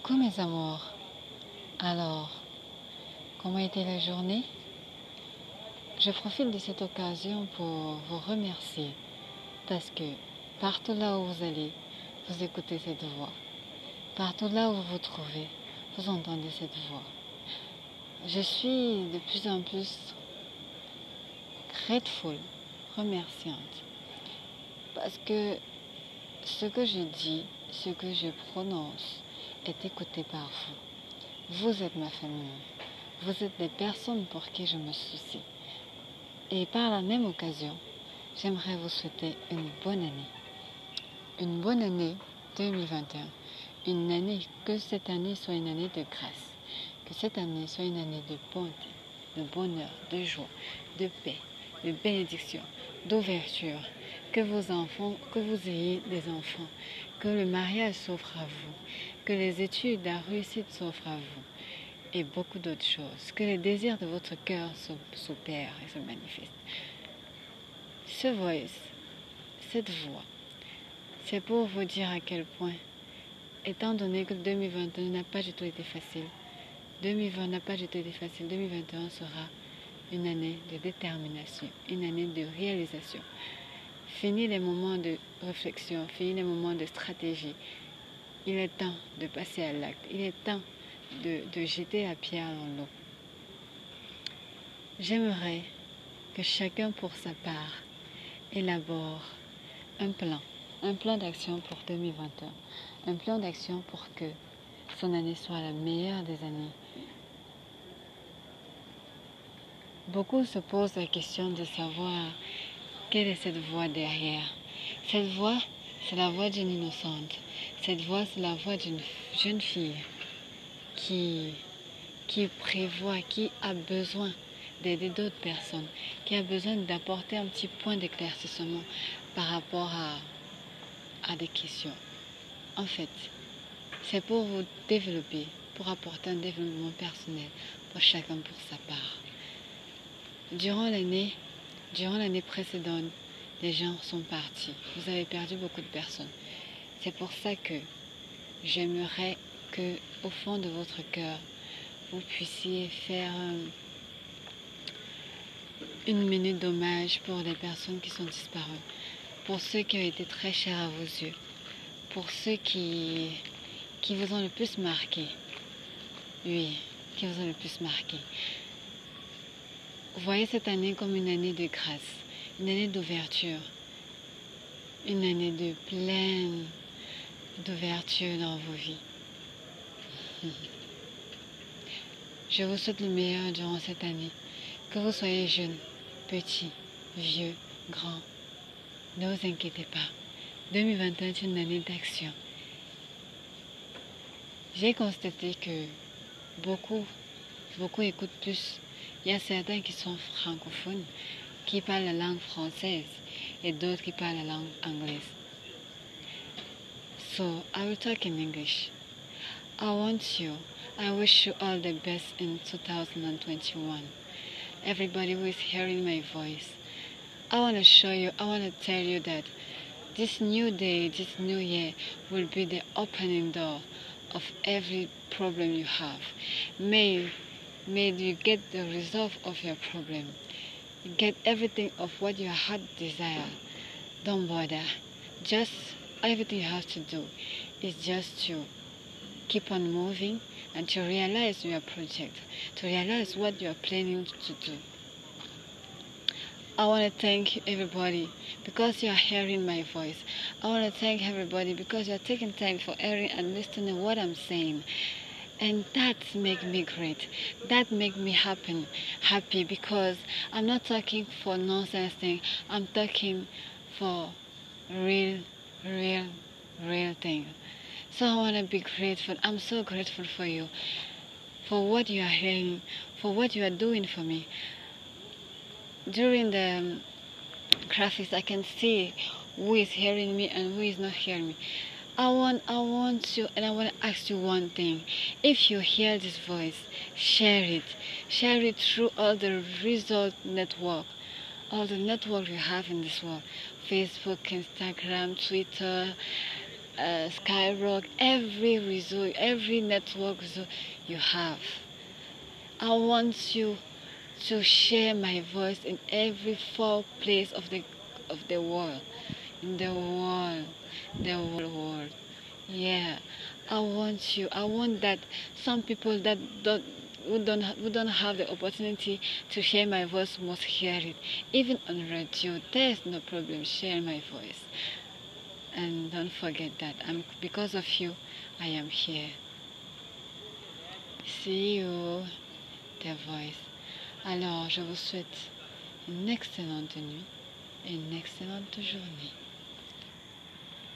Coucou mes amours. Alors, comment était la journée? Je profite de cette occasion pour vous remercier parce que partout là où vous allez, vous écoutez cette voix. Partout là où vous vous trouvez, vous entendez cette voix. Je suis de plus en plus grateful, remerciante. Parce que ce que je dis, ce que je prononce est écouté par vous. Vous êtes ma famille. Vous êtes des personnes pour qui je me soucie. Et par la même occasion, j'aimerais vous souhaiter une bonne année. Une bonne année 2021. Une année, que cette année soit une année de grâce. Que cette année soit une année de bonté, de bonheur, de joie, de paix, de bénédiction, d'ouverture. Que vos enfants, que vous ayez des enfants, que le mariage s'offre à vous, que les études, la réussite s'offrent à vous et beaucoup d'autres choses. Que les désirs de votre cœur s'opèrent et se manifestent. Ce voice, cette voix, c'est pour vous dire à quel point, étant donné que 2021 n'a pas du tout été facile, 2020 n'a pas du tout été facile, 2021 sera une année de détermination, une année de réalisation. Fini les moments de réflexion, fini les moments de stratégie. Il est temps de passer à l'acte. Il est temps de, de jeter la pierre dans l'eau. J'aimerais que chacun pour sa part élabore un plan, un plan d'action pour 2021, un plan d'action pour que son année soit la meilleure des années, Beaucoup se posent la question de savoir quelle est cette voix derrière? Cette voix, c'est la voix d'une innocente. Cette voix, c'est la voix d'une jeune fille qui, qui prévoit, qui a besoin d'aider d'autres personnes, qui a besoin d'apporter un petit point d'éclaircissement par rapport à, à des questions. En fait, c'est pour vous développer, pour apporter un développement personnel pour chacun pour sa part. Durant l'année, durant l'année précédente, les gens sont partis. Vous avez perdu beaucoup de personnes. C'est pour ça que j'aimerais que, au fond de votre cœur, vous puissiez faire une minute d'hommage pour les personnes qui sont disparues, pour ceux qui ont été très chers à vos yeux, pour ceux qui, qui vous ont le plus marqué. Oui, qui vous ont le plus marqué. Voyez cette année comme une année de grâce, une année d'ouverture, une année de pleine d'ouverture dans vos vies. Je vous souhaite le meilleur durant cette année. Que vous soyez jeune, petit, vieux, grand. Ne vous inquiétez pas. 2021 est une année d'action. J'ai constaté que beaucoup, beaucoup écoutent plus il y a certains qui sont francophones, qui parlent la langue française et d'autres qui parlent la langue anglaise. So I will talk in English. I want you, I wish you all the best in 2021. Everybody who is hearing my voice, I want to show you, I want to tell you that this new day, this new year will be the opening door of every problem you have. May May you get the resolve of your problem. Get everything of what your heart desire. Don't bother. Just everything you have to do is just to keep on moving and to realize your project, to realize what you are planning to do. I want to thank everybody because you are hearing my voice. I want to thank everybody because you are taking time for hearing and listening what I'm saying and that make me great. That make me happy happy because i'm not talking for nonsense thing. I'm talking for real real real thing. So i want to be grateful. I'm so grateful for you for what you are hearing for what you are doing for me. During the um, graphics i can see who is hearing me and who is not hearing me I want I want you and I want to ask you one thing. If you hear this voice, share it. Share it through all the result network. All the network you have in this world. Facebook, Instagram, Twitter, uh, Skyrock, every resort, every network you have. I want you to share my voice in every four place of the of the world, the world, the whole world. Yeah, I want you. I want that some people that don't who don't who don't have the opportunity to hear my voice must hear it. Even on radio, there's no problem. Share my voice, and don't forget that I'm because of you, I am here. See you, the voice. Alors, je vous souhaite une excellente nuit et une excellente journée.